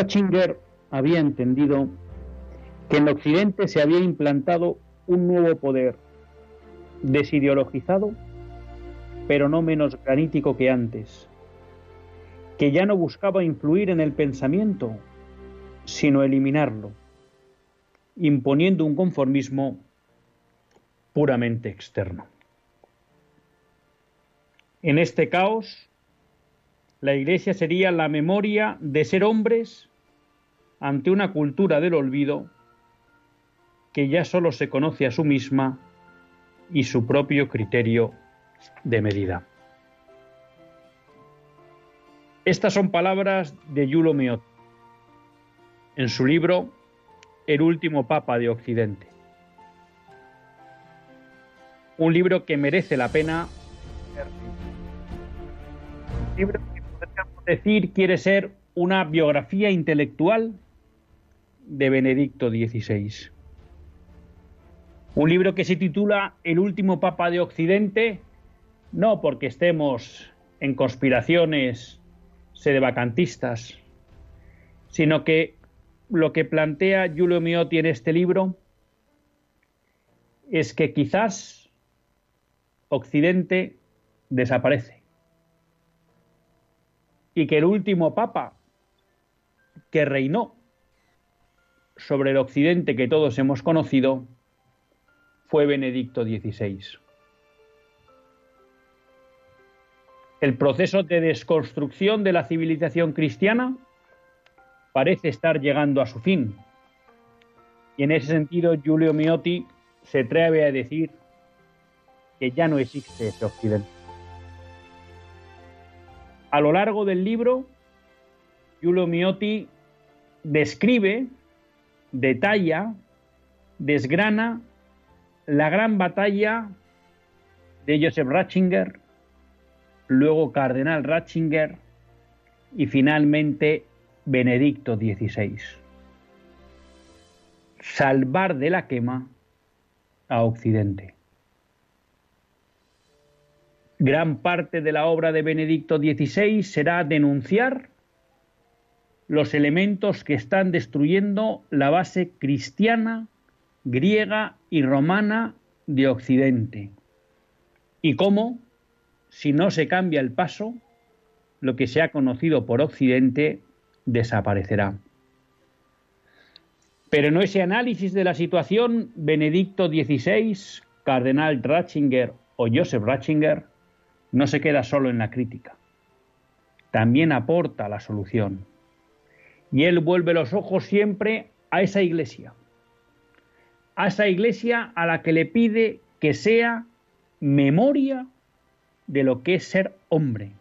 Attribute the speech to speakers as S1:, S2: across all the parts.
S1: Ratzinger había entendido que en Occidente se había implantado un nuevo poder, desideologizado, pero no menos granítico que antes, que ya no buscaba influir en el pensamiento, sino eliminarlo, imponiendo un conformismo puramente externo. En este caos, la Iglesia sería la memoria de ser hombres ante una cultura del olvido que ya solo se conoce a sí misma y su propio criterio de medida. Estas son palabras de Yulo Meot en su libro El último Papa de Occidente. Un libro que merece la pena. Un libro decir quiere ser una biografía intelectual de Benedicto XVI. Un libro que se titula El último Papa de Occidente, no porque estemos en conspiraciones sedevacantistas, sino que lo que plantea Giulio Miotti en este libro es que quizás Occidente desaparece y que el último papa que reinó sobre el occidente que todos hemos conocido fue Benedicto XVI. El proceso de desconstrucción de la civilización cristiana parece estar llegando a su fin. Y en ese sentido, Giulio Miotti se atreve a decir que ya no existe ese occidente. A lo largo del libro, Giulio Miotti describe, detalla, desgrana la gran batalla de Joseph Ratzinger, luego Cardenal Ratzinger y finalmente Benedicto XVI. Salvar de la quema a Occidente gran parte de la obra de Benedicto XVI será denunciar los elementos que están destruyendo la base cristiana, griega y romana de Occidente y cómo si no se cambia el paso, lo que se ha conocido por Occidente desaparecerá. Pero en ese análisis de la situación, Benedicto XVI, Cardenal Ratzinger o Joseph Ratzinger no se queda solo en la crítica, también aporta la solución. Y él vuelve los ojos siempre a esa iglesia, a esa iglesia a la que le pide que sea memoria de lo que es ser hombre,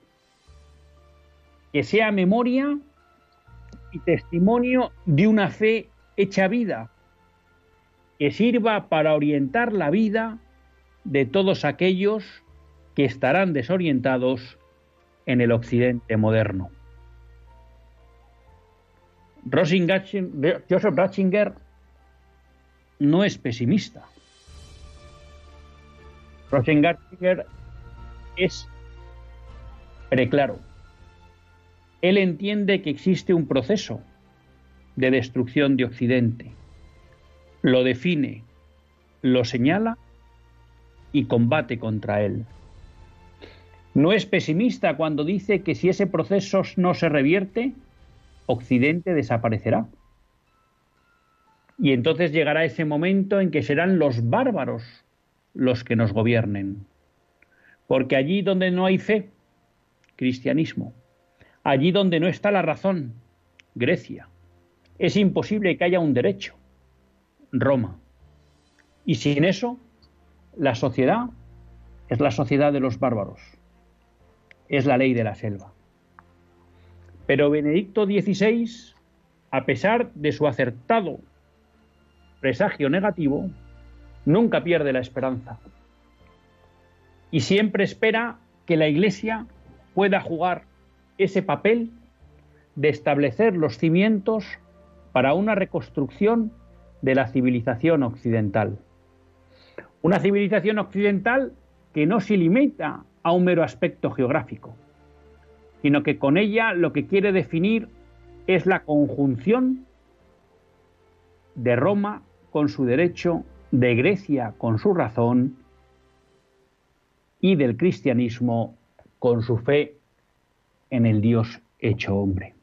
S1: que sea memoria y testimonio de una fe hecha vida, que sirva para orientar la vida de todos aquellos que estarán desorientados en el occidente moderno. Joseph Ratzinger no es pesimista. Ratzinger es preclaro. Él entiende que existe un proceso de destrucción de Occidente. Lo define, lo señala y combate contra él. No es pesimista cuando dice que si ese proceso no se revierte, Occidente desaparecerá. Y entonces llegará ese momento en que serán los bárbaros los que nos gobiernen. Porque allí donde no hay fe, cristianismo. Allí donde no está la razón, Grecia. Es imposible que haya un derecho, Roma. Y sin eso, la sociedad es la sociedad de los bárbaros. Es la ley de la selva. Pero Benedicto XVI, a pesar de su acertado presagio negativo, nunca pierde la esperanza. Y siempre espera que la Iglesia pueda jugar ese papel de establecer los cimientos para una reconstrucción de la civilización occidental. Una civilización occidental que no se limita a un mero aspecto geográfico, sino que con ella lo que quiere definir es la conjunción de Roma con su derecho, de Grecia con su razón y del cristianismo con su fe en el Dios hecho hombre.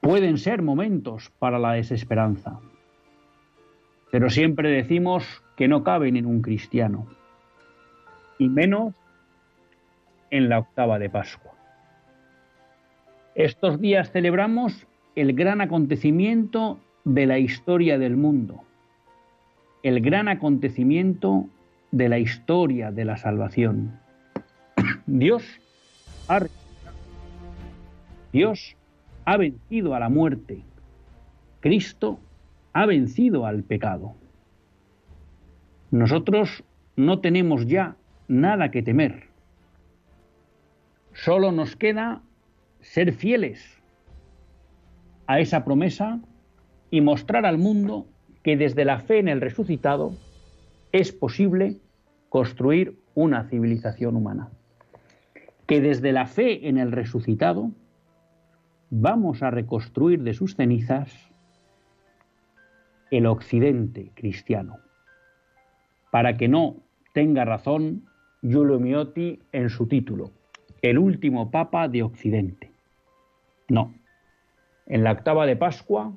S1: Pueden ser momentos para la desesperanza, pero siempre decimos que no caben en un cristiano, y menos en la octava de Pascua. Estos días celebramos el gran acontecimiento de la historia del mundo, el gran acontecimiento de la historia de la salvación. Dios ha, Dios ha vencido a la muerte. Cristo ha vencido al pecado. Nosotros no tenemos ya nada que temer. Solo nos queda ser fieles a esa promesa y mostrar al mundo que desde la fe en el resucitado es posible construir una civilización humana. Que desde la fe en el resucitado vamos a reconstruir de sus cenizas el occidente cristiano. Para que no tenga razón Giulio Miotti en su título, el último papa de Occidente. No, en la octava de Pascua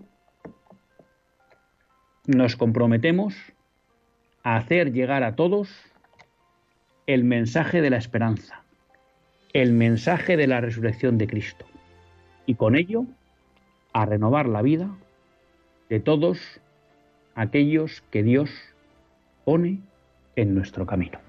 S1: nos comprometemos a hacer llegar a todos el mensaje de la esperanza, el mensaje de la resurrección de Cristo y con ello a renovar la vida de todos aquellos que Dios pone en nuestro camino.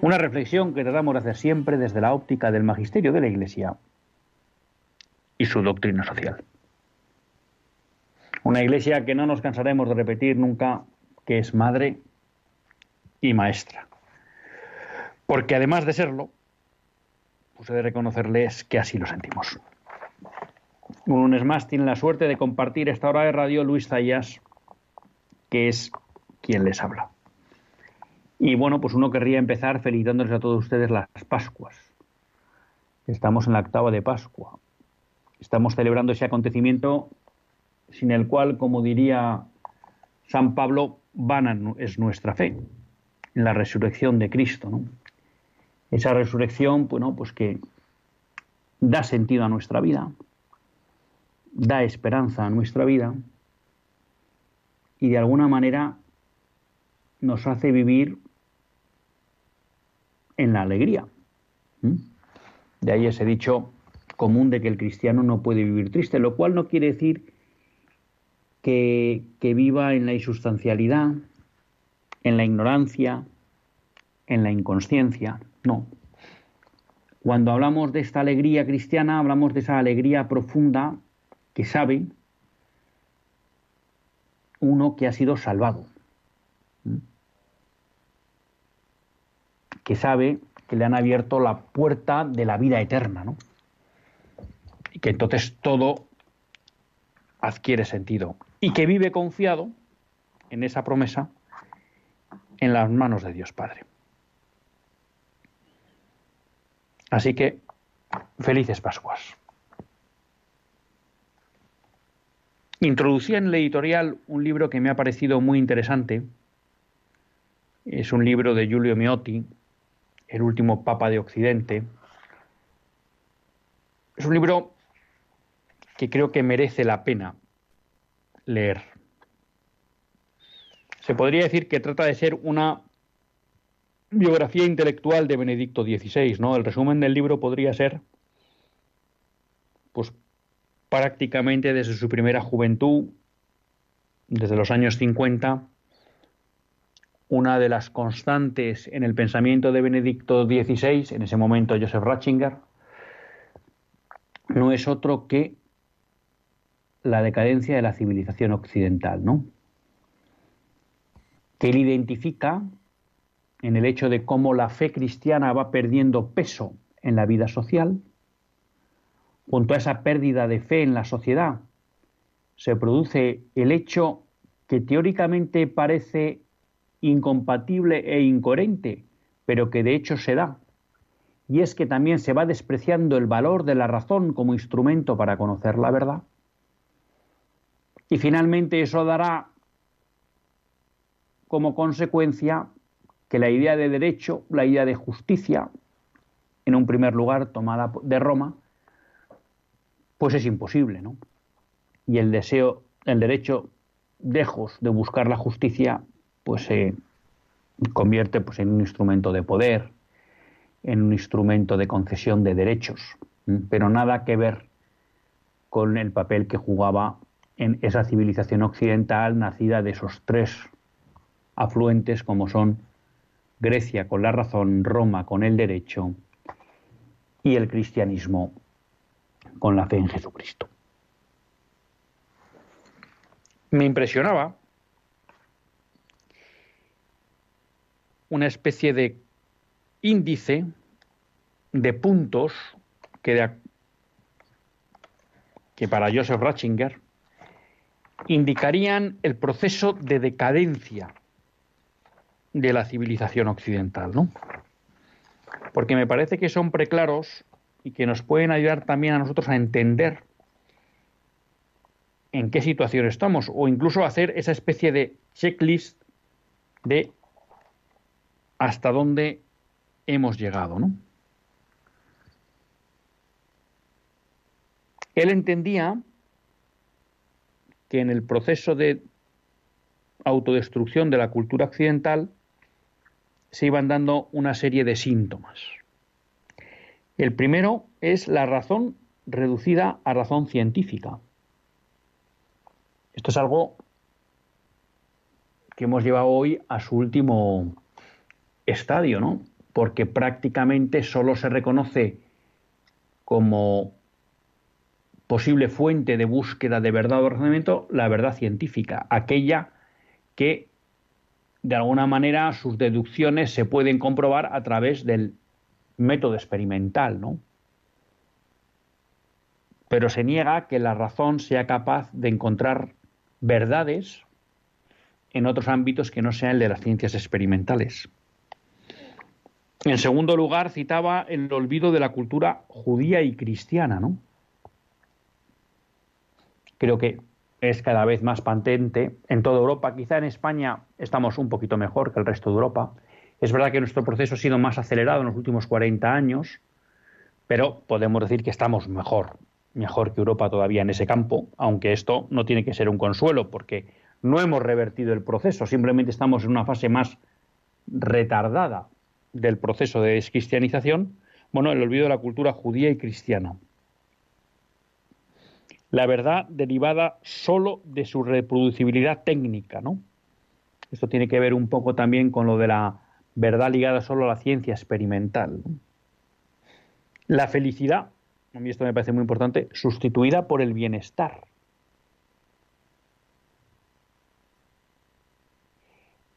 S1: Una reflexión que tratamos de hacer siempre desde la óptica del magisterio de la Iglesia y su doctrina social. Una Iglesia que no nos cansaremos de repetir nunca que es madre y maestra. Porque además de serlo, pues he de reconocerles que así lo sentimos. Un lunes más tiene la suerte de compartir esta hora de radio Luis Zayas, que es quien les habla. Y bueno, pues uno querría empezar felicitándoles a todos ustedes las Pascuas. Estamos en la octava de Pascua. Estamos celebrando ese acontecimiento sin el cual, como diría San Pablo, vana es nuestra fe, en la resurrección de Cristo. Esa resurrección, bueno, pues que da sentido a nuestra vida, da esperanza a nuestra vida y de alguna manera nos hace vivir en la alegría. De ahí ese dicho común de que el cristiano no puede vivir triste, lo cual no quiere decir que, que viva en la insustancialidad, en la ignorancia, en la inconsciencia. No. Cuando hablamos de esta alegría cristiana, hablamos de esa alegría profunda que sabe uno que ha sido salvado que sabe que le han abierto la puerta de la vida eterna, ¿no? Y que entonces todo adquiere sentido. Y que vive confiado en esa promesa en las manos de Dios Padre. Así que, felices Pascuas. Introducía en el editorial un libro que me ha parecido muy interesante. Es un libro de Giulio Miotti, el último Papa de Occidente. Es un libro que creo que merece la pena leer. Se podría decir que trata de ser una biografía intelectual de Benedicto XVI, ¿no? El resumen del libro podría ser, pues, prácticamente desde su primera juventud, desde los años 50, una de las constantes en el pensamiento de Benedicto XVI, en ese momento Joseph Ratzinger, no es otro que la decadencia de la civilización occidental, ¿no? Que él identifica en el hecho de cómo la fe cristiana va perdiendo peso en la vida social, junto a esa pérdida de fe en la sociedad, se produce el hecho que teóricamente parece incompatible e incoherente, pero que de hecho se da. Y es que también se va despreciando el valor de la razón como instrumento para conocer la verdad. Y finalmente eso dará como consecuencia que la idea de derecho, la idea de justicia, en un primer lugar tomada de Roma, pues es imposible, ¿no? Y el deseo, el derecho, lejos de buscar la justicia, pues se convierte pues, en un instrumento de poder, en un instrumento de concesión de derechos, pero nada que ver con el papel que jugaba en esa civilización occidental nacida de esos tres afluentes como son Grecia con la razón, Roma con el derecho y el cristianismo con la fe en Jesucristo. Me impresionaba una especie de índice de puntos que, para Joseph Ratzinger indicarían el proceso de decadencia de la civilización occidental, ¿no? Porque me parece que son preclaros y que nos pueden ayudar también a nosotros a entender en qué situación estamos o incluso hacer esa especie de checklist de hasta dónde hemos llegado, ¿no? Él entendía que en el proceso de autodestrucción de la cultura occidental se iban dando una serie de síntomas. El primero es la razón reducida a razón científica. Esto es algo que hemos llevado hoy a su último estadio, ¿no? Porque prácticamente solo se reconoce como posible fuente de búsqueda de verdad o razonamiento la verdad científica, aquella que de alguna manera sus deducciones se pueden comprobar a través del método experimental, ¿no? Pero se niega que la razón sea capaz de encontrar verdades en otros ámbitos que no sean el de las ciencias experimentales. En segundo lugar, citaba el olvido de la cultura judía y cristiana, ¿no? Creo que es cada vez más patente en toda Europa. Quizá en España estamos un poquito mejor que el resto de Europa. Es verdad que nuestro proceso ha sido más acelerado en los últimos 40 años, pero podemos decir que estamos mejor, mejor que Europa todavía en ese campo, aunque esto no tiene que ser un consuelo, porque no hemos revertido el proceso, simplemente estamos en una fase más retardada del proceso de descristianización, bueno, el olvido de la cultura judía y cristiana la verdad derivada solo de su reproducibilidad técnica, ¿no? Esto tiene que ver un poco también con lo de la verdad ligada solo a la ciencia experimental. La felicidad, a mí esto me parece muy importante, sustituida por el bienestar.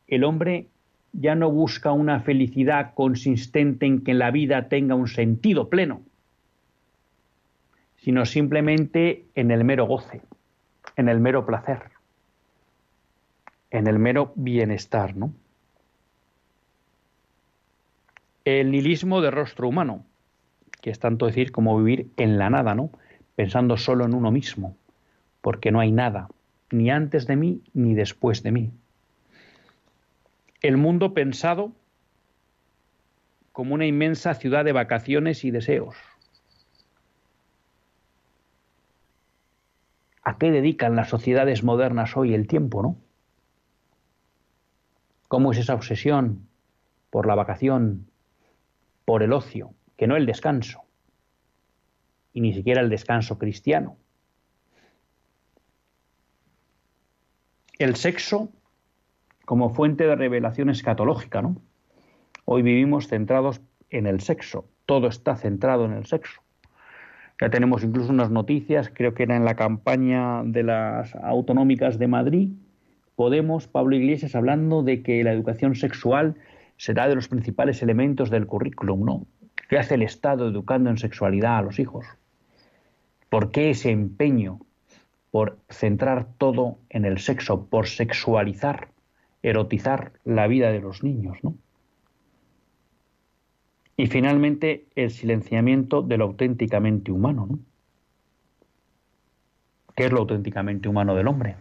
S1: El hombre ya no busca una felicidad consistente en que la vida tenga un sentido pleno, sino simplemente en el mero goce, en el mero placer, en el mero bienestar, ¿no? El nihilismo de rostro humano, que es tanto decir como vivir en la nada, ¿no? Pensando solo en uno mismo, porque no hay nada, ni antes de mí ni después de mí. El mundo pensado como una inmensa ciudad de vacaciones y deseos, ¿A qué dedican las sociedades modernas hoy el tiempo, no? ¿Cómo es esa obsesión por la vacación, por el ocio, que no el descanso, y ni siquiera el descanso cristiano? El sexo como fuente de revelación escatológica, ¿no? Hoy vivimos centrados en el sexo, todo está centrado en el sexo. Ya tenemos incluso unas noticias, creo que era en la campaña de las autonómicas de Madrid, Podemos, Pablo Iglesias, hablando de que la educación sexual será de los principales elementos del currículum, ¿no? ¿Qué hace el Estado educando en sexualidad a los hijos? ¿Por qué ese empeño por centrar todo en el sexo, por sexualizar, erotizar la vida de los niños, ¿no? Y finalmente, el silenciamiento de lo auténticamente humano. ¿no? ¿Qué es lo auténticamente humano del hombre?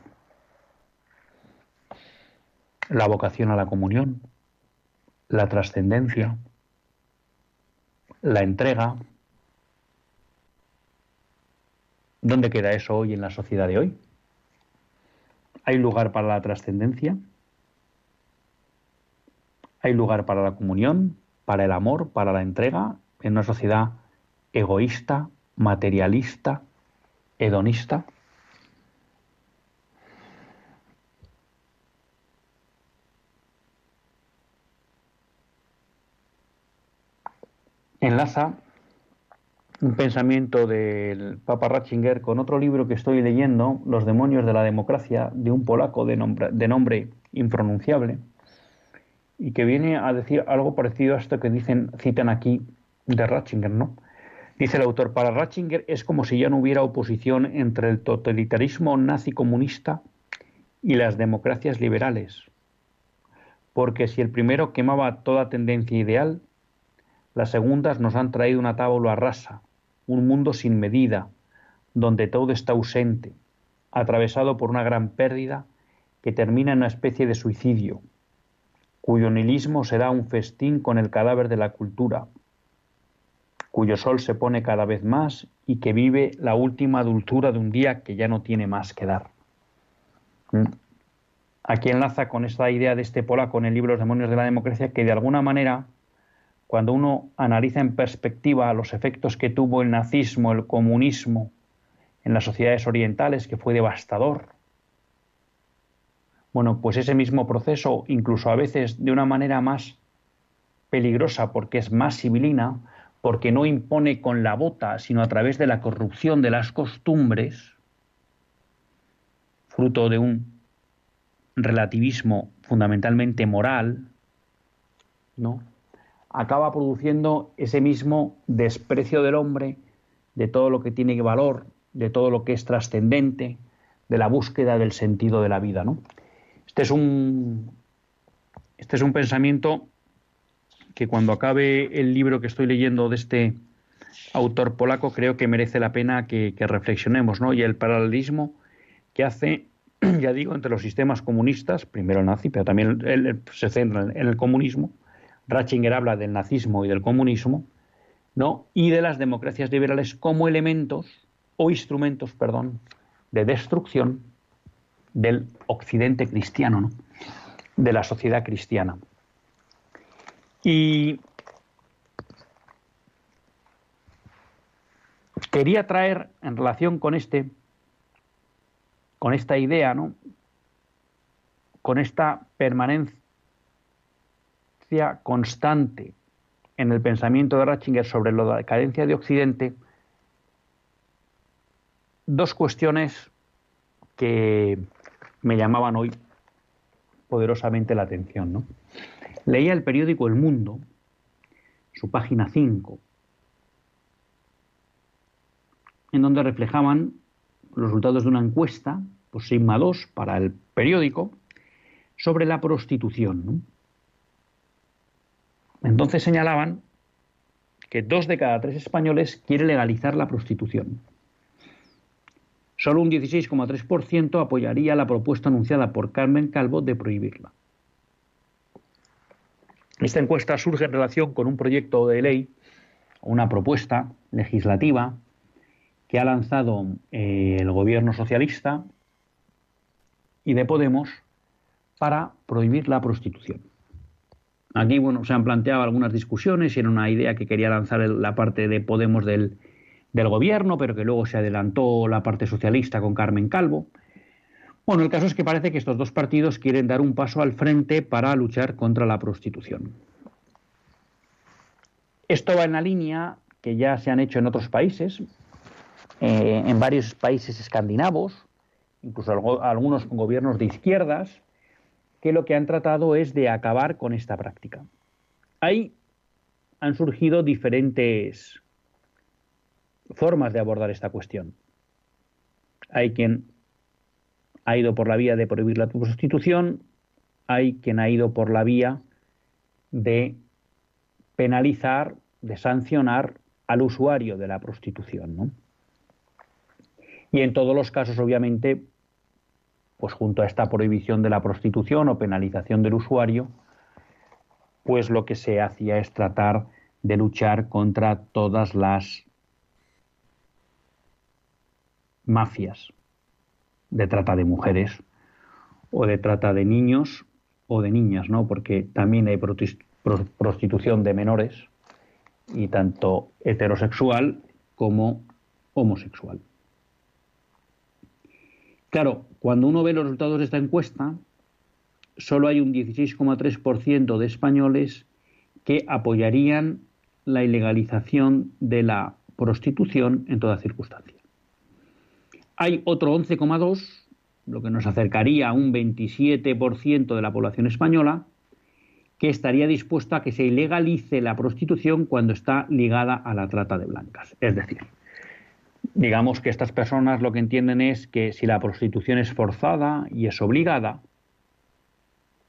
S1: La vocación a la comunión, la trascendencia, la entrega. ¿Dónde queda eso hoy en la sociedad de hoy? ¿Hay lugar para la trascendencia? ¿Hay lugar para la comunión? para el amor, para la entrega, en una sociedad egoísta, materialista, hedonista. Enlaza un pensamiento del Papa Ratzinger con otro libro que estoy leyendo, Los demonios de la democracia, de un polaco de nombre, de nombre impronunciable y que viene a decir algo parecido a esto que dicen, citan aquí de Ratzinger, ¿no? Dice el autor, para Ratzinger es como si ya no hubiera oposición entre el totalitarismo nazi comunista y las democracias liberales. Porque si el primero quemaba toda tendencia ideal, las segundas nos han traído una tábula rasa, un mundo sin medida, donde todo está ausente, atravesado por una gran pérdida que termina en una especie de suicidio, cuyo nihilismo será un festín con el cadáver de la cultura, cuyo sol se pone cada vez más y que vive la última dulzura de un día que ya no tiene más que dar. ¿Mm? Aquí enlaza con esta idea de este polaco con el libro Los demonios de la democracia, que de alguna manera, cuando uno analiza en perspectiva los efectos que tuvo el nazismo, el comunismo en las sociedades orientales, que fue devastador, bueno, pues ese mismo proceso, incluso a veces de una manera más peligrosa porque es más civilina, porque no impone con la bota, sino a través de la corrupción de las costumbres, fruto de un relativismo fundamentalmente moral, ¿no? acaba produciendo ese mismo desprecio del hombre, de todo lo que tiene valor, de todo lo que es trascendente, de la búsqueda del sentido de la vida. ¿no? Este es un, este es un pensamiento que cuando acabe el libro que estoy leyendo de este autor polaco creo que merece la pena que, reflexionemos, ¿no? Y el paralelismo que hace, ya digo, entre los sistemas comunistas, primero el nazi, pero también él, se centra en el comunismo. Ratzinger habla del nazismo y del comunismo, ¿no? Y de las democracias liberales como elementos o instrumentos, perdón, de destrucción del occidente cristiano, ¿no? de la sociedad cristiana. Y quería traer en relación con este, con esta idea, ¿no? con esta permanencia constante en el pensamiento de Ratzinger sobre la decadencia de Occidente, dos cuestiones que me llamaban hoy poderosamente la atención. ¿no? Leía el periódico El Mundo, su página 5, en donde reflejaban los resultados de una encuesta, pues Sigma 2, para el periódico, sobre la prostitución. Entonces señalaban que dos de cada tres españoles quiere legalizar la prostitución. Solo un 16,3% apoyaría la propuesta anunciada por Carmen Calvo de prohibirla. Esta encuesta surge en relación con un proyecto de ley, una propuesta legislativa que ha lanzado eh, el gobierno socialista y de Podemos para prohibir la prostitución. Aquí bueno, se han planteado algunas discusiones y era una idea que quería lanzar la parte de Podemos del, del gobierno, pero que luego se adelantó la parte socialista con Carmen Calvo. Bueno, el caso es que parece que estos dos partidos quieren dar un paso al frente para luchar contra la prostitución. Esto va en la línea que ya se han hecho en otros países, eh, en varios países escandinavos, incluso algunos gobiernos de izquierdas, que lo que han tratado es de acabar con esta práctica. Ahí han surgido diferentes formas de abordar esta cuestión. Hay quien ha ido por la vía de prohibir la prostitución, hay quien ha ido por la vía de penalizar, de sancionar al usuario de la prostitución. Y en todos los casos, obviamente, pues junto a esta prohibición de la prostitución o penalización del usuario, pues lo que se hacía es tratar de luchar contra todas las mafias de trata de mujeres o de trata de niños o de niñas, ¿no? Porque también hay prostitución de menores y tanto heterosexual como homosexual. Claro, cuando uno ve los resultados de esta encuesta, solo hay un 16,3% de españoles que apoyarían la ilegalización de la prostitución en toda circunstancia. Hay otro 11,2, lo que nos acercaría a un 27% de la población española, que estaría dispuesta a que se ilegalice la prostitución cuando está ligada a la trata de blancas. Es decir, digamos que estas personas lo que entienden es que si la prostitución es forzada y es obligada,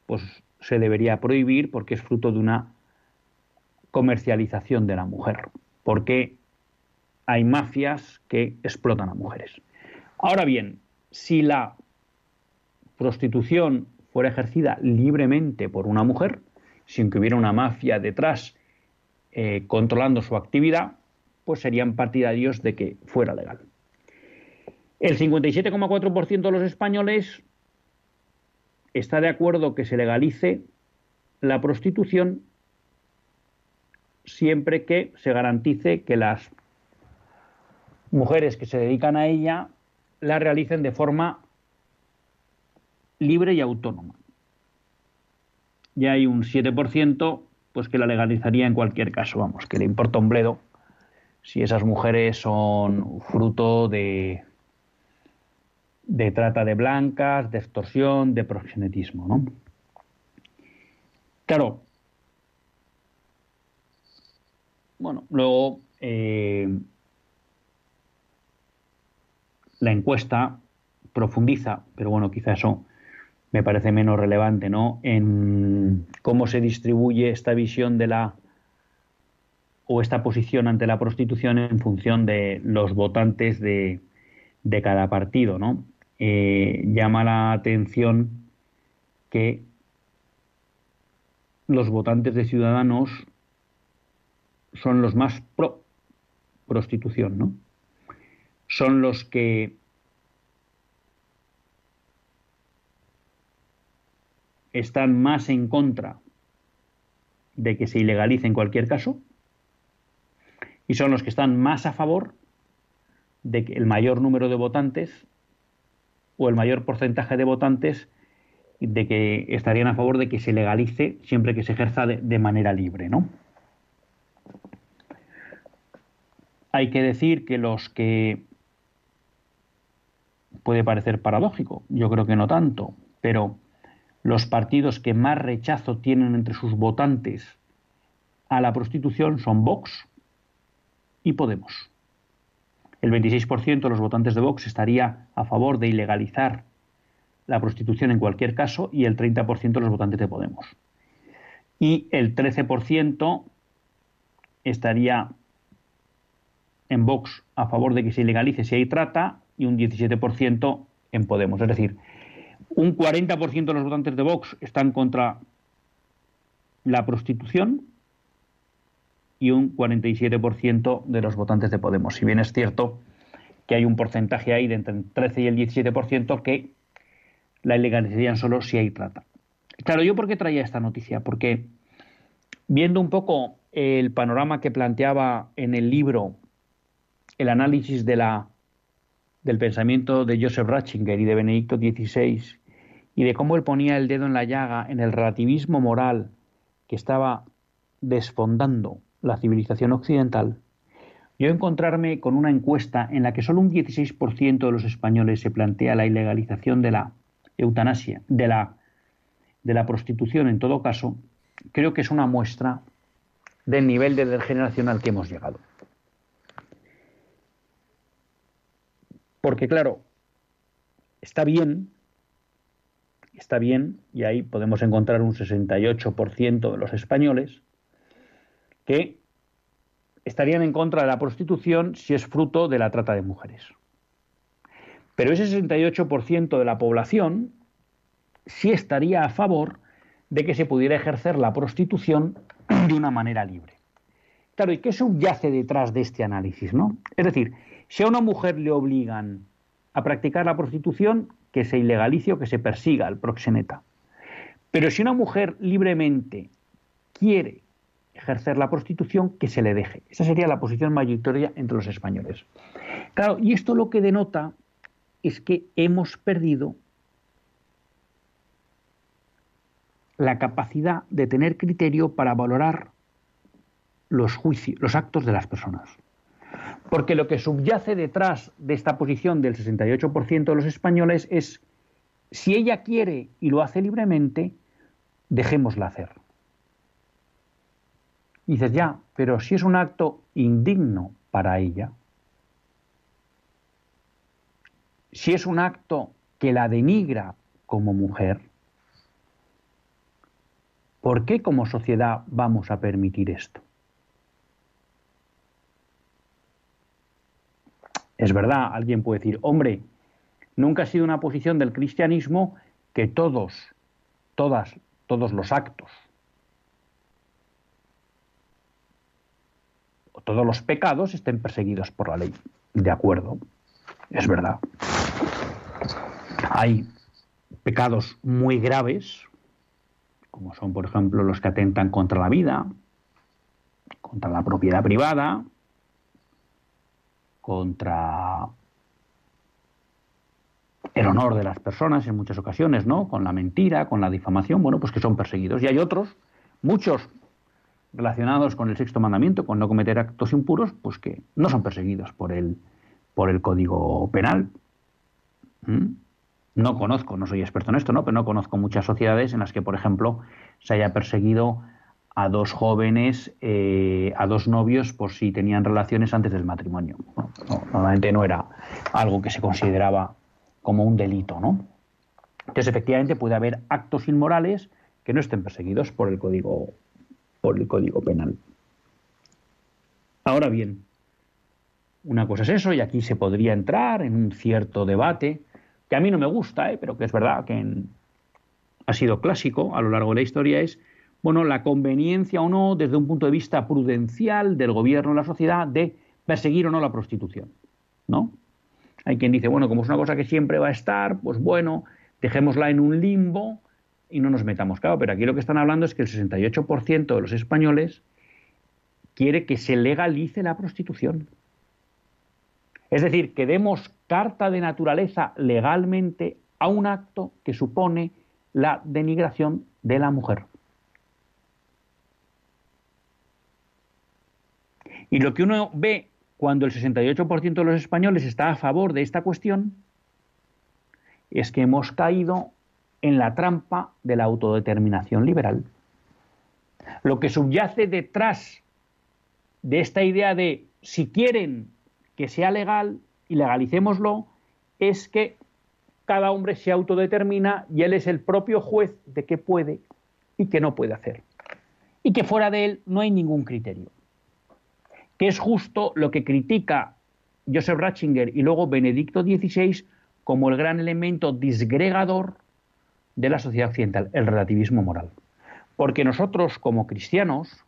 S1: pues se debería prohibir porque es fruto de una comercialización de la mujer, porque hay mafias que explotan a mujeres. Ahora bien, si la prostitución fuera ejercida libremente por una mujer, sin que hubiera una mafia detrás eh, controlando su actividad, pues serían partidarios de que fuera legal. El 57,4% de los españoles está de acuerdo que se legalice la prostitución siempre que se garantice que las mujeres que se dedican a ella la realicen de forma libre y autónoma. Ya hay un 7% pues que la legalizaría en cualquier caso, vamos, que le importa un bledo si esas mujeres son fruto de de trata de blancas, de extorsión, de proxenetismo, ¿no? Claro. Bueno, luego eh, la encuesta profundiza, pero bueno, quizá eso me parece menos relevante, ¿no? En cómo se distribuye esta visión de la o esta posición ante la prostitución en función de los votantes de, de cada partido, ¿no? Eh, llama la atención que los votantes de Ciudadanos son los más pro prostitución, ¿no? Son los que están más en contra de que se ilegalice en cualquier caso y son los que están más a favor de que el mayor número de votantes o el mayor porcentaje de votantes de que estarían a favor de que se legalice siempre que se ejerza de, manera libre, ¿no? Hay que decir que los que puede parecer paradójico, yo creo que no tanto, pero los partidos que más rechazo tienen entre sus votantes a la prostitución son Vox y Podemos el 26% de los votantes de Vox estaría a favor de ilegalizar la prostitución en cualquier caso y el 30% de los votantes de Podemos. Y el 13% estaría en Vox a favor de que se ilegalice si hay trata y un 17% en Podemos. Es decir, un 40% de los votantes de Vox están contra la prostitución y un 47% de los votantes de Podemos. Si bien es cierto que hay un porcentaje ahí de entre el 13 y el 17% que la ilegalizarían solo si hay trata. Claro, ¿yo por qué traía esta noticia? Porque viendo un poco el panorama que planteaba en el libro el análisis de la, del pensamiento de Joseph Ratzinger y de Benedicto XVI y de cómo él ponía el dedo en la llaga en el relativismo moral que estaba desfondando la civilización occidental, yo encontrarme con una encuesta en la que solo un 16% de los españoles se plantea la ilegalización de la eutanasia, de la, de la prostitución en todo caso, creo que es una muestra del nivel de degeneración que hemos llegado. Porque claro, está bien, está bien, y ahí podemos encontrar un 68% de los españoles, que estarían en contra de la prostitución si es fruto de la trata de mujeres. Pero ese 68% de la población sí estaría a favor de que se pudiera ejercer la prostitución de una manera libre. Claro, ¿y qué subyace detrás de este análisis? ¿no? Es decir, si a una mujer le obligan a practicar la prostitución, que se ilegalice o que se persiga al proxeneta. Pero si una mujer libremente quiere ejercer la prostitución, que se le deje. Esa sería la posición mayoritaria entre los españoles. Claro, y esto lo que denota es que hemos perdido la capacidad de tener criterio para valorar los juicios, los actos de las personas. Porque lo que subyace detrás de esta posición del 68% de los españoles es si ella quiere y lo hace libremente, dejémosla hacer. Y dices, ya, pero si es un acto indigno para ella, si es un acto que la denigra como mujer, ¿por qué como sociedad vamos a permitir esto? Es verdad, alguien puede decir, hombre, nunca ha sido una posición del cristianismo que todos, todas, todos los actos todos los pecados estén perseguidos por la ley. De acuerdo, es verdad. Hay pecados muy graves, como son, por ejemplo, los que atentan contra la vida, contra la propiedad privada, contra el honor de las personas en muchas ocasiones, ¿no? Con la mentira, con la difamación, bueno, pues que son perseguidos. Y hay otros, muchos relacionados con el sexto mandamiento, con no cometer actos impuros, pues que no son perseguidos por el, por el Código Penal. ¿Mm? No conozco, no soy experto en esto, ¿no? Pero no conozco muchas sociedades en las que, por ejemplo, se haya perseguido a dos jóvenes, eh, a dos novios, por si tenían relaciones antes del matrimonio. normalmente no era algo que se consideraba como un delito, ¿no? Entonces, efectivamente, puede haber actos inmorales que no estén perseguidos por el código, por el código penal. Ahora bien, una cosa es eso, y aquí se podría entrar en un cierto debate, que a mí no me gusta, ¿eh? pero que es verdad que ha sido clásico a lo largo de la historia, es bueno, la conveniencia o no, desde un punto de vista prudencial del gobierno y la sociedad, de perseguir o no la prostitución. ¿No? Hay quien dice, bueno, como es una cosa que siempre va a estar, pues bueno, dejémosla en un limbo y no nos metamos. Claro, pero aquí lo que están hablando es que el 68% de los españoles quiere que se legalice la prostitución. Es decir, que demos carta de naturaleza legalmente a un acto que supone la denigración de la mujer. Y lo que uno ve cuando el 68% de los españoles está a favor de esta cuestión, es que hemos caído en la trampa de la autodeterminación liberal. Lo que subyace detrás de esta idea de si quieren que sea legal y legalicémoslo, es que cada hombre se autodetermina y él es el propio juez de qué puede y qué no puede hacer. Y que fuera de él no hay ningún criterio que es justo lo que critica Joseph Ratzinger y luego Benedicto XVI como el gran elemento disgregador de la sociedad occidental, el relativismo moral. Porque nosotros como cristianos,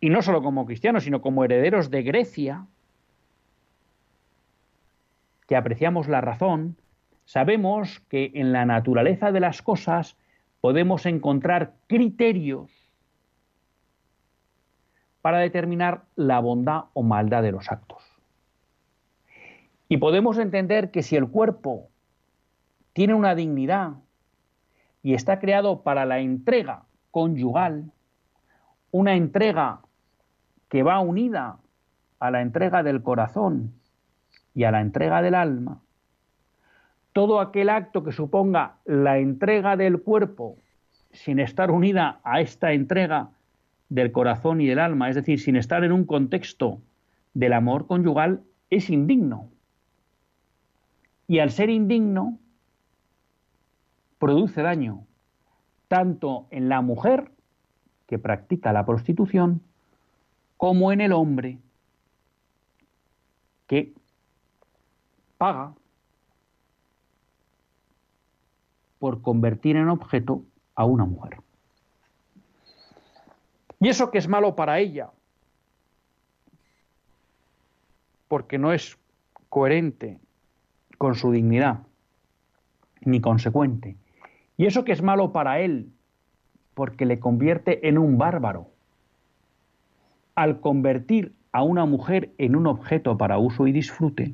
S1: y no solo como cristianos, sino como herederos de Grecia, que apreciamos la razón, sabemos que en la naturaleza de las cosas podemos encontrar criterios para determinar la bondad o maldad de los actos. Y podemos entender que si el cuerpo tiene una dignidad y está creado para la entrega conyugal, una entrega que va unida a la entrega del corazón y a la entrega del alma, todo aquel acto que suponga la entrega del cuerpo sin estar unida a esta entrega del corazón y del alma, es decir, sin estar en un contexto del amor conyugal, es indigno. Y al ser indigno, produce daño, tanto en la mujer que practica la prostitución, como en el hombre que paga por convertir en objeto a una mujer. Y eso que es malo para ella, porque no es coherente con su dignidad, ni consecuente. Y eso que es malo para él, porque le convierte en un bárbaro. Al convertir a una mujer en un objeto para uso y disfrute,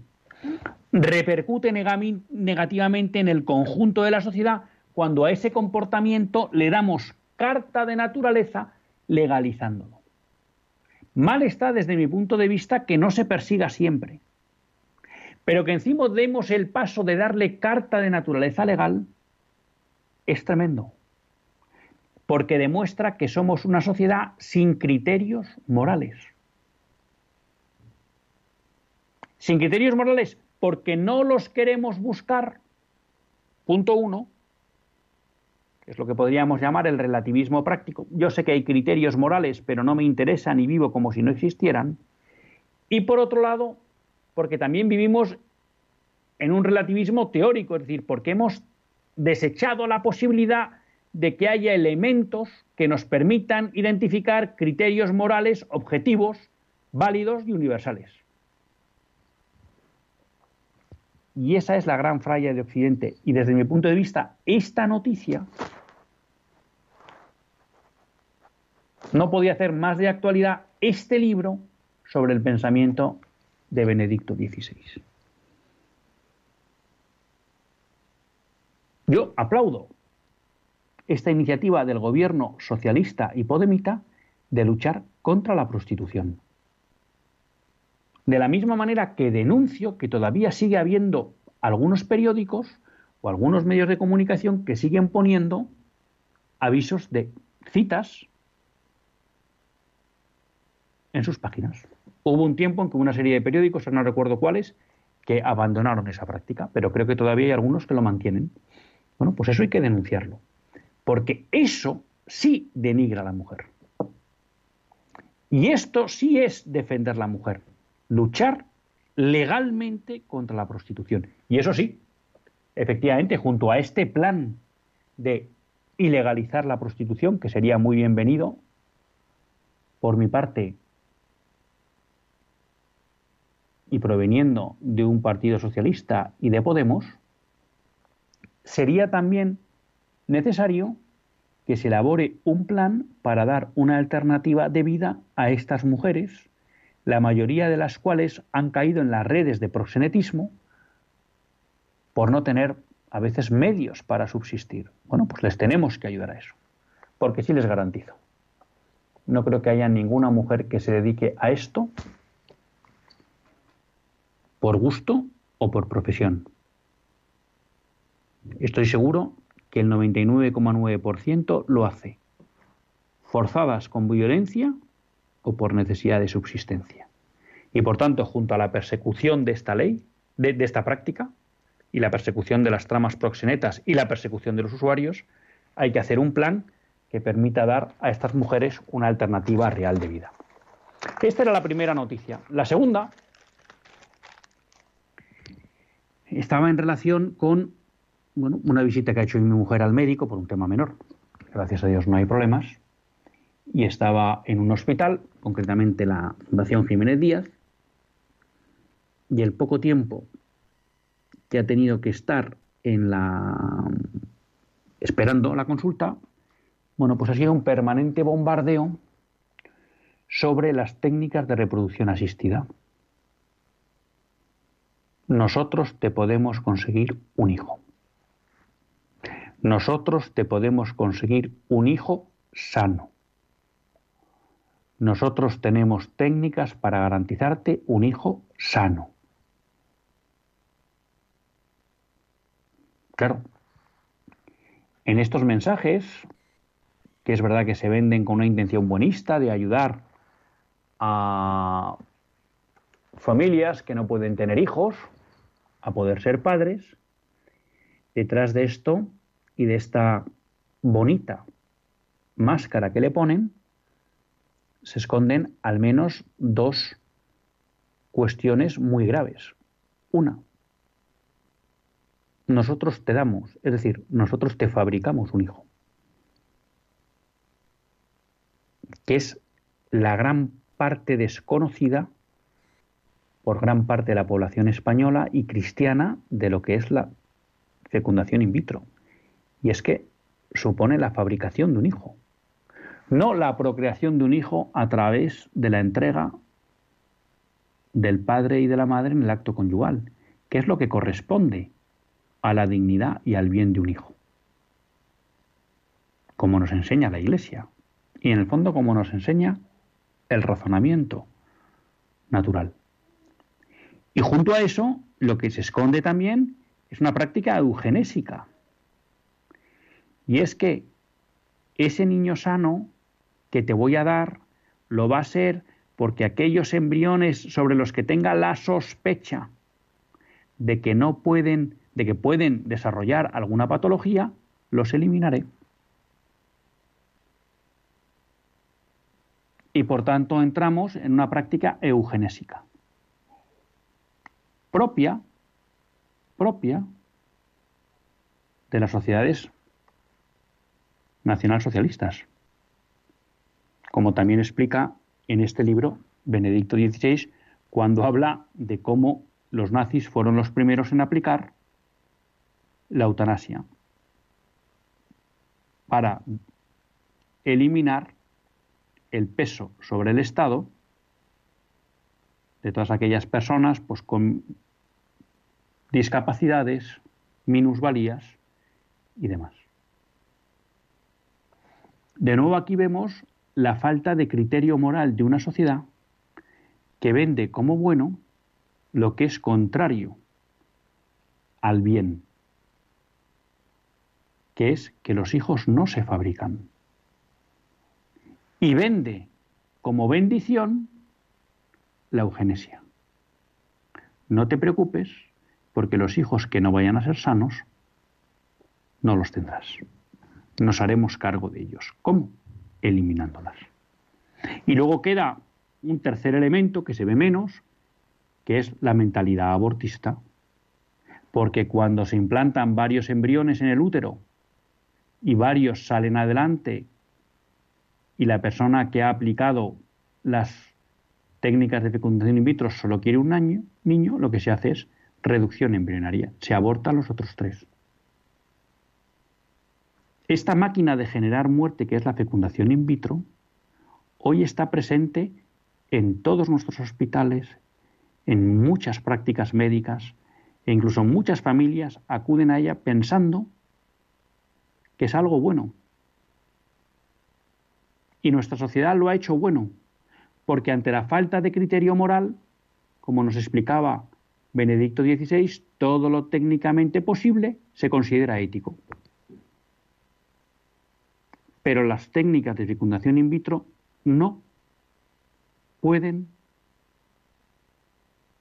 S1: repercute negativamente en el conjunto de la sociedad cuando a ese comportamiento le damos carta de naturaleza legalizándolo. Mal está desde mi punto de vista que no se persiga siempre, pero que encima demos el paso de darle carta de naturaleza legal es tremendo, porque demuestra que somos una sociedad sin criterios morales. Sin criterios morales porque no los queremos buscar, punto uno, es lo que podríamos llamar el relativismo práctico. Yo sé que hay criterios morales, pero no me interesan y vivo como si no existieran. Y por otro lado, porque también vivimos en un relativismo teórico, es decir, porque hemos desechado la posibilidad de que haya elementos que nos permitan identificar criterios morales objetivos, válidos y universales. Y esa es la gran fraya de Occidente. Y desde mi punto de vista, esta noticia no podía hacer más de actualidad este libro sobre el pensamiento de Benedicto XVI. Yo aplaudo esta iniciativa del gobierno socialista y podemita de luchar contra la prostitución. De la misma manera que denuncio que todavía sigue habiendo algunos periódicos o algunos medios de comunicación que siguen poniendo avisos de citas en sus páginas. Hubo un tiempo en que una serie de periódicos, no recuerdo cuáles, que abandonaron esa práctica, pero creo que todavía hay algunos que lo mantienen. Bueno, pues eso hay que denunciarlo, porque eso sí denigra a la mujer. Y esto sí es defender la mujer, luchar legalmente contra la prostitución. Y eso sí, efectivamente, junto a este plan de ilegalizar la prostitución, que sería muy bienvenido, por mi parte, y proveniendo de un partido socialista y de Podemos, sería también necesario que se elabore un plan para dar una alternativa de vida a estas mujeres, la mayoría de las cuales han caído en las redes de proxenetismo por no tener a veces medios para subsistir. Bueno, pues les tenemos que ayudar a eso, porque sí les garantizo. No creo que haya ninguna mujer que se dedique a esto por gusto o por profesión. Estoy seguro que el 99,9% lo hace, forzadas con violencia o por necesidad de subsistencia. Y por tanto, junto a la persecución de esta ley, de, de esta práctica, y la persecución de las tramas proxenetas y la persecución de los usuarios, hay que hacer un plan que permita dar a estas mujeres una alternativa real de vida. Esta era la primera noticia. La segunda estaba en relación con bueno, una visita que ha hecho mi mujer al médico por un tema menor. Gracias a Dios no hay problemas. Y estaba en un hospital, concretamente la Fundación Jiménez Díaz, y el poco tiempo que ha tenido que estar en la esperando la consulta, bueno, pues ha sido un permanente bombardeo sobre las técnicas de reproducción asistida. Nosotros te podemos conseguir un hijo nosotros te podemos conseguir un hijo sano. Nosotros tenemos técnicas para garantizarte un hijo sano. Claro, en estos mensajes, que es verdad que se venden con una intención buenista de ayudar a familias que no pueden tener hijos, a poder ser padres, detrás de esto y de esta bonita máscara que le ponen, se esconden al menos dos cuestiones muy graves. Una, nosotros te damos, es decir, nosotros te fabricamos un hijo, que es la gran parte desconocida por gran parte de la población española y cristiana de lo que es la fecundación in vitro. Y es que supone la fabricación de un hijo, no la procreación de un hijo a través de la entrega del padre y de la madre en el acto conyugal, que es lo que corresponde a la dignidad y al bien de un hijo, como nos enseña la Iglesia, y en el fondo como nos enseña el razonamiento natural. Y junto a eso, lo que se esconde también es una práctica eugenésica, y es que ese niño sano que te voy a dar lo va a ser porque aquellos embriones sobre los que tenga la sospecha de que no pueden, de que pueden desarrollar alguna patología, los eliminaré. Y por tanto entramos en una práctica eugenésica propia, propia de las sociedades
S2: nacionalsocialistas, como también explica en este libro Benedicto XVI cuando habla de cómo los nazis fueron los primeros en aplicar la eutanasia para eliminar el peso sobre el Estado de todas aquellas personas pues, con discapacidades, minusvalías y demás. De nuevo aquí vemos la falta de criterio moral de una sociedad que vende como bueno lo que es contrario al bien, que es que los hijos no se fabrican. Y vende como bendición la eugenesia. No te preocupes porque los hijos que no vayan a ser sanos no los tendrás. Nos haremos cargo de ellos. ¿Cómo? Eliminándolas. Y luego queda un tercer elemento que se ve menos, que es la mentalidad abortista. Porque cuando se implantan varios embriones en el útero y varios salen adelante y la persona que ha aplicado las técnicas de fecundación in vitro solo quiere un año, niño, lo que se hace es reducción embrionaria. Se abortan los otros tres. Esta máquina de generar muerte, que es la fecundación in vitro, hoy está presente en todos nuestros hospitales, en muchas prácticas médicas e incluso muchas familias acuden a ella pensando que es algo bueno. Y nuestra sociedad lo ha hecho bueno, porque ante la falta de criterio moral, como nos explicaba Benedicto XVI, todo lo técnicamente posible se considera ético. Pero las técnicas de fecundación in vitro no pueden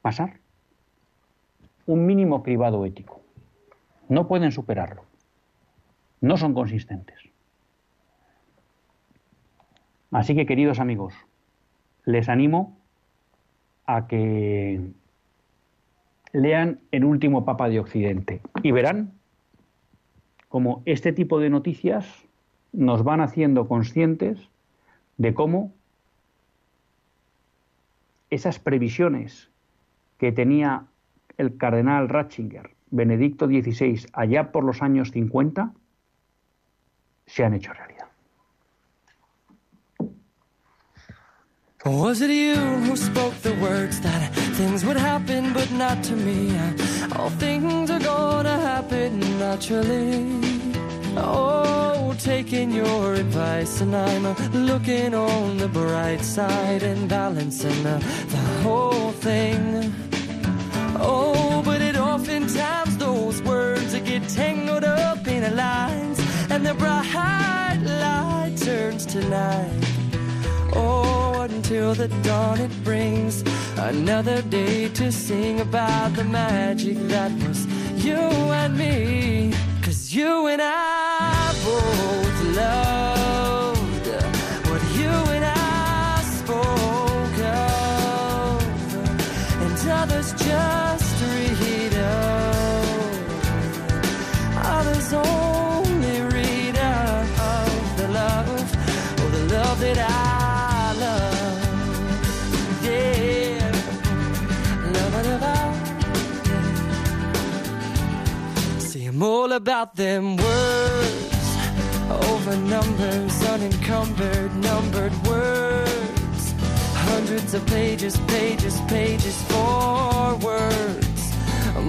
S2: pasar un mínimo cribado ético. No pueden superarlo. No son consistentes. Así que, queridos amigos, les animo a que lean El último Papa de Occidente y verán cómo este tipo de noticias nos van haciendo conscientes de cómo esas previsiones que tenía el cardenal Ratzinger, Benedicto XVI, allá por los años 50, se han hecho realidad. Was it you who spoke the words that things would happen, but not to me? All things are gonna happen naturally. Oh, taking your advice, and I'm looking on the bright side and balancing the, the whole thing. Oh, but it oftentimes those words get tangled up in the lines, and the bright light turns to night. Until the dawn it brings another day to sing about the magic that was you and me. Cause you and I both loved about them words over numbers, unencumbered, numbered words. Hundreds of pages, pages, pages for words.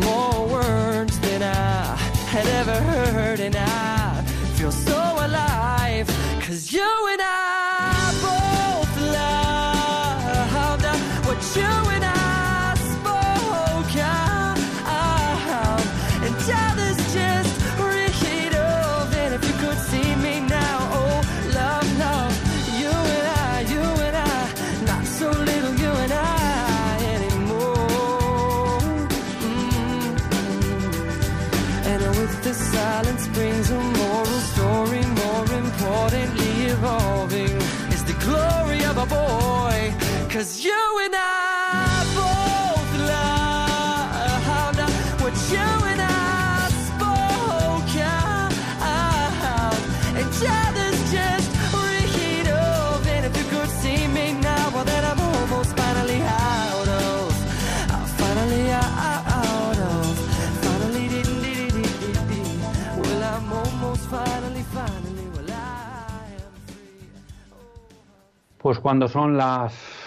S2: More words than I had ever heard, and I feel so alive. Cause you and I both loved what you and I
S1: Pues cuando son las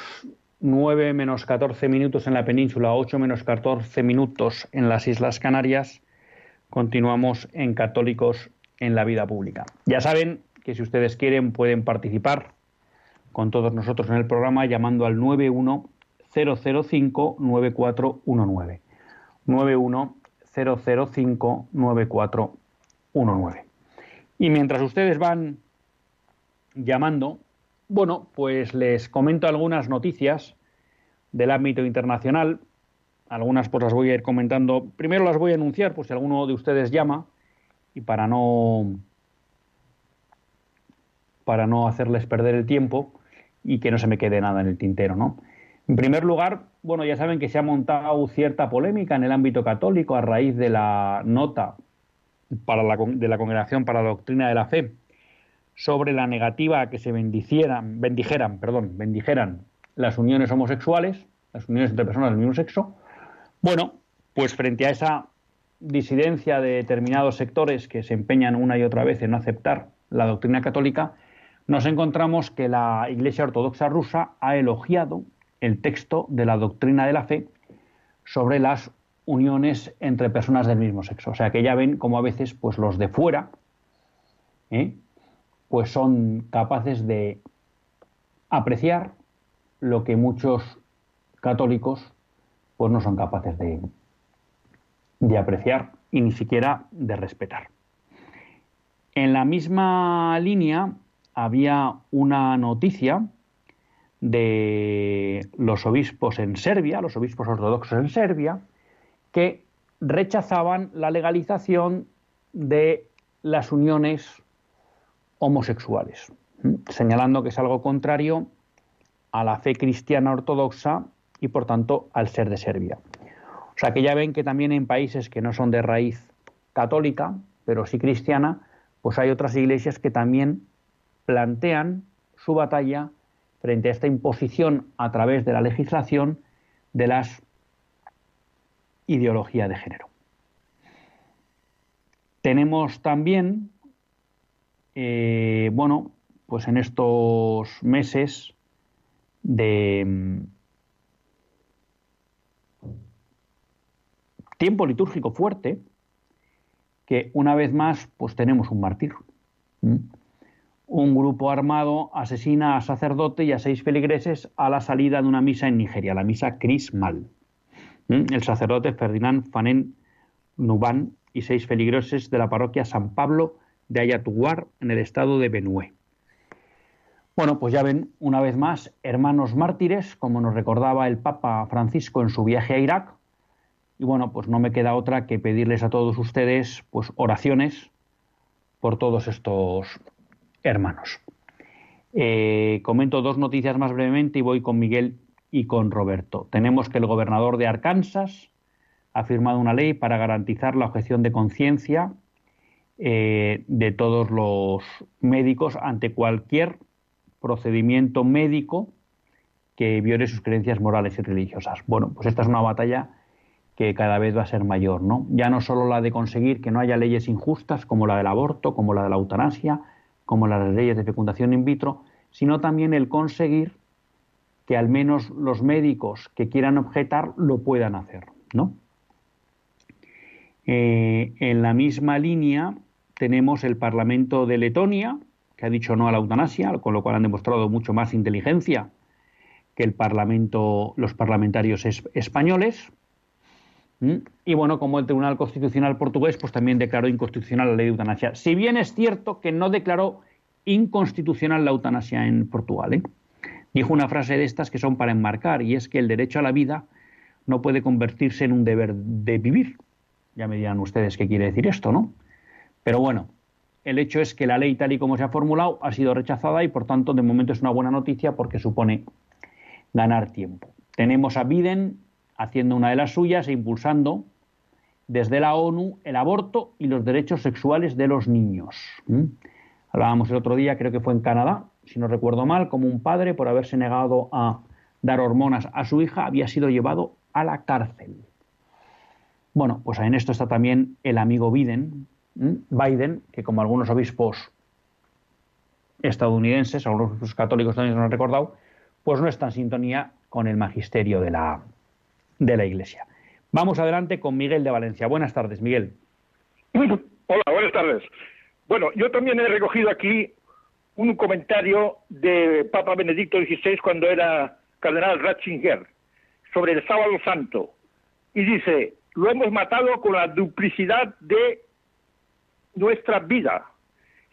S1: 9 menos 14 minutos en la península, 8 menos 14 minutos en las Islas Canarias, continuamos en Católicos en la Vida Pública. Ya saben que si ustedes quieren pueden participar con todos nosotros en el programa llamando al 910059419. 910059419. Y mientras ustedes van llamando, bueno, pues les comento algunas noticias del ámbito internacional. Algunas pues las voy a ir comentando. Primero las voy a anunciar, pues si alguno de ustedes llama y para no para no hacerles perder el tiempo y que no se me quede nada en el tintero, ¿no? En primer lugar, bueno, ya saben que se ha montado cierta polémica en el ámbito católico a raíz de la nota para la, de la Congregación para la Doctrina de la Fe sobre la negativa a que se bendicieran, bendijeran, perdón, bendijeran las uniones homosexuales, las uniones entre personas del mismo sexo. Bueno, pues frente a esa disidencia de determinados sectores que se empeñan una y otra vez en no aceptar la doctrina católica, nos encontramos que la Iglesia Ortodoxa rusa ha elogiado el texto de la doctrina de la fe sobre las uniones entre personas del mismo sexo. O sea que ya ven como a veces pues los de fuera ¿eh? Pues son capaces de apreciar lo que muchos católicos pues no son capaces de, de apreciar y ni siquiera de respetar. En la misma línea había una noticia de los obispos en Serbia, los obispos ortodoxos en Serbia, que rechazaban la legalización de las uniones homosexuales, señalando que es algo contrario a la fe cristiana ortodoxa y por tanto al ser de Serbia. O sea que ya ven que también en países que no son de raíz católica, pero sí cristiana, pues hay otras iglesias que también plantean su batalla frente a esta imposición a través de la legislación de las ideologías de género. Tenemos también eh, bueno, pues en estos meses de mm, tiempo litúrgico fuerte, que una vez más, pues tenemos un mártir. Un grupo armado asesina a sacerdote y a seis feligreses a la salida de una misa en Nigeria, la misa Crismal. El sacerdote Ferdinand Fanen Nuban y seis feligreses de la parroquia San Pablo de Ayatuguar en el estado de Benue. Bueno, pues ya ven, una vez más, hermanos mártires, como nos recordaba el Papa Francisco en su viaje a Irak. Y bueno, pues no me queda otra que pedirles a todos ustedes pues oraciones por todos estos hermanos. Eh, comento dos noticias más brevemente y voy con Miguel y con Roberto. Tenemos que el gobernador de Arkansas ha firmado una ley para garantizar la objeción de conciencia eh, de todos los médicos ante cualquier procedimiento médico que viole sus creencias morales y religiosas. Bueno, pues esta es una batalla que cada vez va a ser mayor, ¿no? Ya no solo la de conseguir que no haya leyes injustas como la del aborto, como la de la eutanasia, como las leyes de fecundación in vitro, sino también el conseguir que al menos los médicos que quieran objetar lo puedan hacer, ¿no? Eh, en la misma línea, tenemos el Parlamento de Letonia, que ha dicho no a la eutanasia, con lo cual han demostrado mucho más inteligencia que el Parlamento, los parlamentarios españoles. ¿Mm? Y bueno, como el Tribunal Constitucional portugués, pues también declaró inconstitucional la ley de eutanasia. Si bien es cierto que no declaró inconstitucional la eutanasia en Portugal, ¿eh? dijo una frase de estas que son para enmarcar, y es que el derecho a la vida no puede convertirse en un deber de vivir. Ya me dirán ustedes qué quiere decir esto, ¿no? Pero bueno, el hecho es que la ley tal y como se ha formulado ha sido rechazada y por tanto de momento es una buena noticia porque supone ganar tiempo. Tenemos a Biden haciendo una de las suyas e impulsando desde la ONU el aborto y los derechos sexuales de los niños. Hablábamos el otro día, creo que fue en Canadá, si no recuerdo mal, como un padre por haberse negado a dar hormonas a su hija había sido llevado a la cárcel. Bueno, pues en esto está también el amigo Biden, Biden, que como algunos obispos estadounidenses, algunos católicos también lo han recordado, pues no está en sintonía con el magisterio de la, de la Iglesia. Vamos adelante con Miguel de Valencia. Buenas tardes, Miguel.
S3: Hola, buenas tardes. Bueno, yo también he recogido aquí un comentario de Papa Benedicto XVI cuando era cardenal Ratzinger sobre el sábado santo. Y dice, lo hemos matado con la duplicidad de nuestra vida.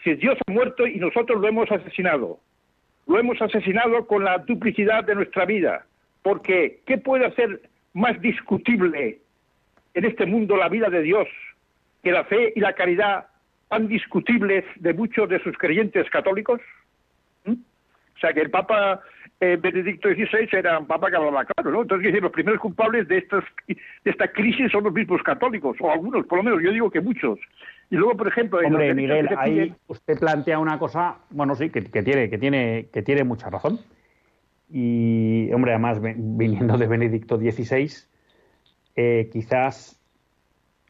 S3: Si Dios ha muerto y nosotros lo hemos asesinado. Lo hemos asesinado con la duplicidad de nuestra vida. Porque, ¿qué puede hacer más discutible en este mundo la vida de Dios que la fe y la caridad tan discutibles de muchos de sus creyentes católicos? ¿Mm? O sea que el Papa eh, Benedicto XVI era un Papa que hablaba claro, ¿no? Entonces, los primeros culpables de, estas, de esta crisis son los mismos católicos, o algunos, por lo menos, yo digo que muchos. Y luego, por ejemplo...
S1: Hombre, Miguel, ahí usted plantea una cosa, bueno, sí, que, tiene, que, tiene, que tiene mucha razón. Y, hombre, además, viniendo de Benedicto XVI, eh, quizás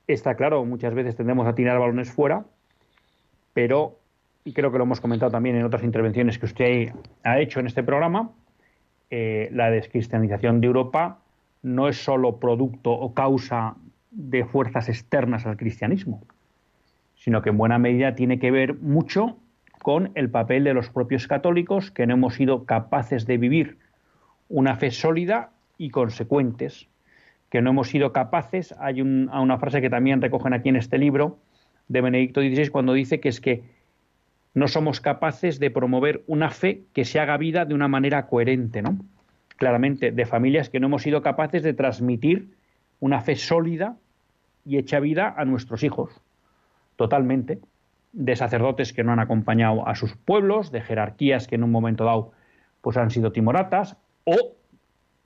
S1: está claro, muchas veces tendemos a tirar balones fuera, pero, y creo que lo hemos comentado también en otras intervenciones que usted ha hecho en este programa, eh, la descristianización de Europa no es solo producto o causa de fuerzas externas al cristianismo, sino que en buena medida tiene que ver mucho con el papel de los propios católicos que no hemos sido capaces de vivir una fe sólida y consecuentes, que no hemos sido capaces, hay una frase que también recogen aquí en este libro de Benedicto XVI cuando dice que es que no somos capaces de promover una fe que se haga vida de una manera coherente, ¿no? Claramente, de familias que no hemos sido capaces de transmitir una fe sólida y hecha vida a nuestros hijos, totalmente de sacerdotes que no han acompañado a sus pueblos, de jerarquías que en un momento dado pues han sido timoratas, o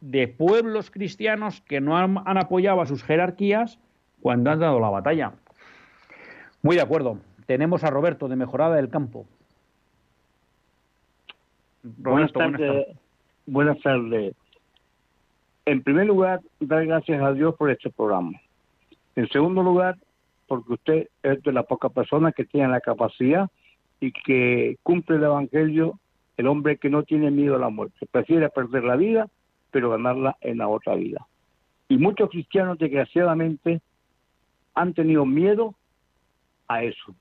S1: de pueblos cristianos que no han, apoyado a sus jerarquías cuando han dado la batalla. Muy de acuerdo. Tenemos a Roberto de Mejorada del Campo.
S4: buenas, tardes, buenas tardes. En primer lugar, dar gracias a Dios por este programa. En segundo lugar, porque usted es de las pocas personas que tienen la capacidad y que cumple el Evangelio, el hombre que no tiene miedo a la muerte, prefiere perder la vida, pero ganarla en la otra vida. Y muchos cristianos, desgraciadamente, han tenido miedo a eso.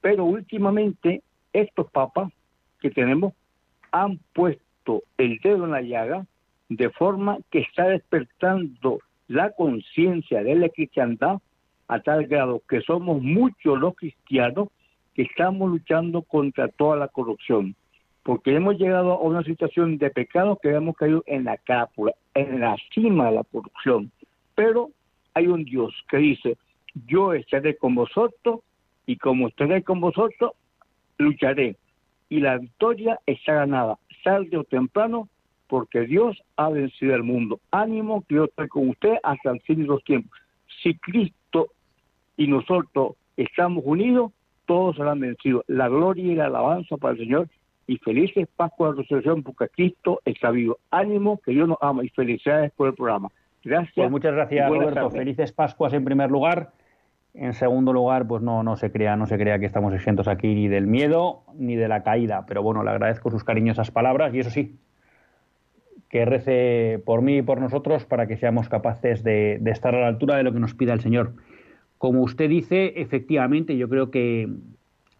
S4: Pero últimamente, estos papas que tenemos han puesto el dedo en la llaga de forma que está despertando la conciencia de la cristiandad a tal grado que somos muchos los cristianos que estamos luchando contra toda la corrupción, porque hemos llegado a una situación de pecado que hemos caído en la cápula, en la cima de la corrupción. Pero hay un Dios que dice, yo estaré con vosotros y como estaré con vosotros, lucharé. Y la victoria está ganada, tarde o temprano, porque Dios ha vencido el mundo. Ánimo que yo estoy con usted hasta el fin de los tiempos. Si Cristo y nosotros estamos unidos, todos serán vencidos. La gloria y la alabanza para el Señor y felices Pascua de Resurrección porque Cristo está vivo. Ánimo, que Dios nos ama y felicidades por el programa. Gracias.
S1: Pues muchas gracias, Roberto. Felices Pascuas en primer lugar. En segundo lugar, pues no, no se crea, no se crea que estamos exentos aquí ni del miedo ni de la caída. Pero bueno, le agradezco sus cariñosas palabras y eso sí, que rece por mí y por nosotros para que seamos capaces de estar a la altura de lo que nos pida el Señor. Como usted dice, efectivamente, yo creo que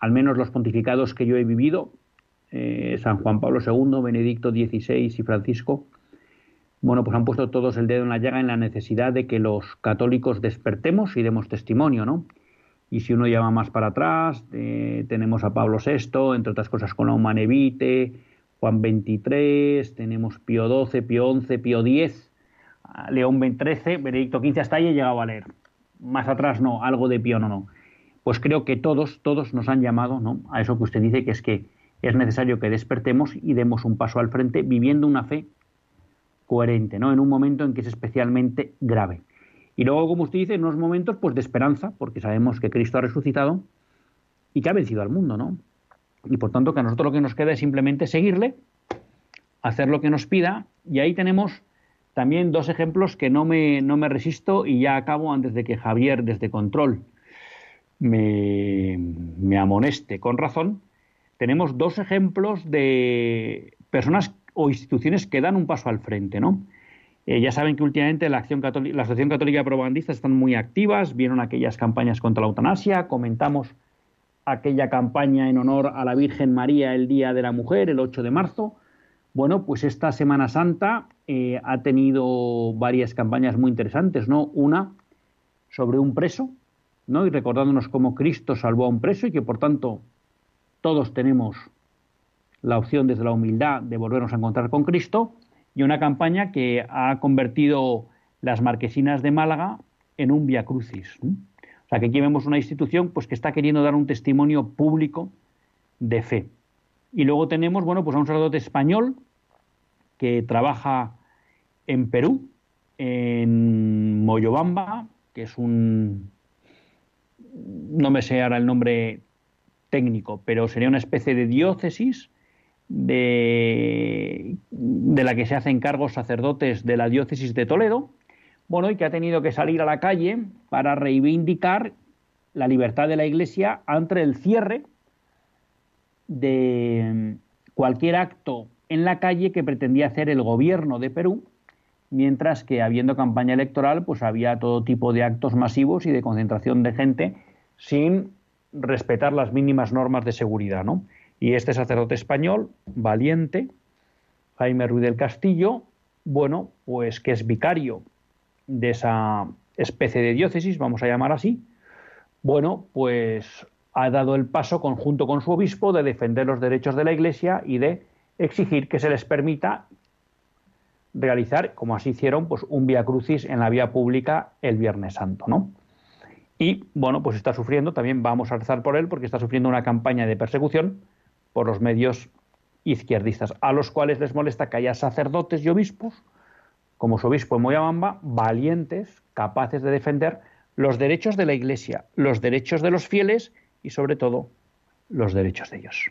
S1: al menos los pontificados que yo he vivido, eh, San Juan Pablo II, Benedicto XVI y Francisco, bueno, pues han puesto todos el dedo en la llaga en la necesidad de que los católicos despertemos y demos testimonio, ¿no? Y si uno llama más para atrás, eh, tenemos a Pablo VI, entre otras cosas con la Humanevite, Juan XXIII, tenemos Pío XII, Pío XI, Pío X, León XIII, Benedicto XV, hasta ahí he llegado a leer más atrás no, algo de Pío no, no. Pues creo que todos, todos nos han llamado ¿no? a eso que usted dice, que es que es necesario que despertemos y demos un paso al frente viviendo una fe coherente, ¿no? En un momento en que es especialmente grave. Y luego, como usted dice, en unos momentos pues de esperanza, porque sabemos que Cristo ha resucitado y que ha vencido al mundo, ¿no? Y por tanto que a nosotros lo que nos queda es simplemente seguirle, hacer lo que nos pida, y ahí tenemos también dos ejemplos que no me, no me resisto y ya acabo antes de que Javier desde Control me, me amoneste con razón. tenemos dos ejemplos de personas o instituciones que dan un paso al frente, ¿no? Eh, ya saben que últimamente la, Acción la Asociación Católica de Propagandistas están muy activas, vieron aquellas campañas contra la eutanasia, comentamos aquella campaña en honor a la Virgen María el Día de la Mujer, el 8 de marzo. Bueno, pues esta Semana Santa eh, ha tenido varias campañas muy interesantes, ¿no? Una sobre un preso, ¿no? Y recordándonos cómo Cristo salvó a un preso y que por tanto todos tenemos la opción desde la humildad de volvernos a encontrar con Cristo y una campaña que ha convertido las marquesinas de Málaga en un via crucis. O sea, que aquí vemos una institución pues, que está queriendo dar un testimonio público de fe. Y luego tenemos, bueno, pues a un sacerdote español que trabaja en Perú, en Moyobamba, que es un no me sé ahora el nombre técnico, pero sería una especie de diócesis de, de la que se hacen cargos sacerdotes de la diócesis de Toledo, bueno, y que ha tenido que salir a la calle para reivindicar la libertad de la Iglesia ante el cierre de cualquier acto en la calle que pretendía hacer el gobierno de Perú, mientras que habiendo campaña electoral, pues había todo tipo de actos masivos y de concentración de gente sin respetar las mínimas normas de seguridad, ¿no? Y este sacerdote español, valiente, Jaime Ruiz del Castillo, bueno, pues que es vicario de esa especie de diócesis, vamos a llamar así, bueno, pues ha dado el paso conjunto con su obispo de defender los derechos de la Iglesia y de exigir que se les permita realizar, como así hicieron, pues un vía crucis en la vía pública el Viernes Santo, ¿no? Y bueno, pues está sufriendo, también vamos a rezar por él, porque está sufriendo una campaña de persecución por los medios izquierdistas, a los cuales les molesta que haya sacerdotes y obispos, como su obispo en Moyabamba, valientes, capaces de defender los derechos de la Iglesia, los derechos de los fieles y sobre todo los derechos de ellos.